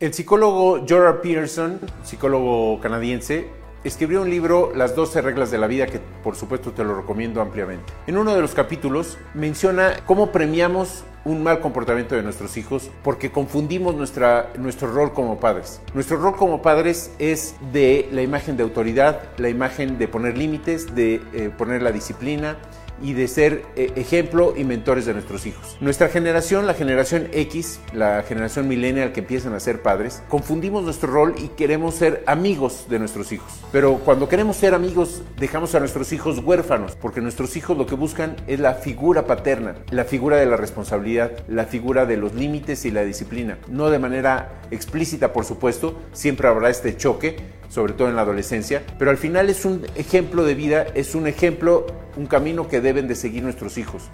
El psicólogo Jordan Peterson, psicólogo canadiense, escribió un libro, Las 12 reglas de la vida, que por supuesto te lo recomiendo ampliamente. En uno de los capítulos menciona cómo premiamos un mal comportamiento de nuestros hijos porque confundimos nuestra, nuestro rol como padres. Nuestro rol como padres es de la imagen de autoridad, la imagen de poner límites, de eh, poner la disciplina, y de ser eh, ejemplo y mentores de nuestros hijos. Nuestra generación, la generación X, la generación millennial que empiezan a ser padres, confundimos nuestro rol y queremos ser amigos de nuestros hijos. Pero cuando queremos ser amigos, dejamos a nuestros hijos huérfanos, porque nuestros hijos lo que buscan es la figura paterna, la figura de la responsabilidad, la figura de los límites y la disciplina. No de manera explícita, por supuesto, siempre habrá este choque, sobre todo en la adolescencia, pero al final es un ejemplo de vida, es un ejemplo, un camino que deben de seguir nuestros hijos.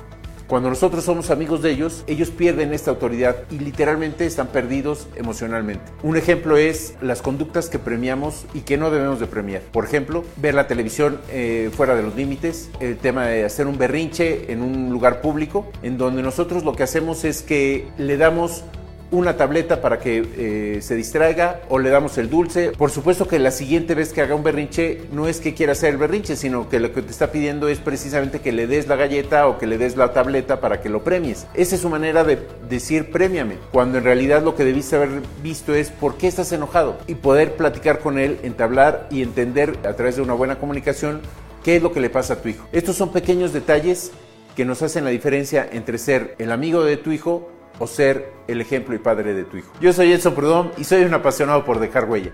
Cuando nosotros somos amigos de ellos, ellos pierden esta autoridad y literalmente están perdidos emocionalmente. Un ejemplo es las conductas que premiamos y que no debemos de premiar. Por ejemplo, ver la televisión eh, fuera de los límites, el tema de hacer un berrinche en un lugar público, en donde nosotros lo que hacemos es que le damos una tableta para que eh, se distraiga o le damos el dulce. Por supuesto que la siguiente vez que haga un berrinche no es que quiera hacer el berrinche, sino que lo que te está pidiendo es precisamente que le des la galleta o que le des la tableta para que lo premies. Esa es su manera de decir premiame, cuando en realidad lo que debiste haber visto es por qué estás enojado y poder platicar con él, entablar y entender a través de una buena comunicación qué es lo que le pasa a tu hijo. Estos son pequeños detalles que nos hacen la diferencia entre ser el amigo de tu hijo o ser el ejemplo y padre de tu hijo. Yo soy Edson Prudón y soy un apasionado por dejar huella.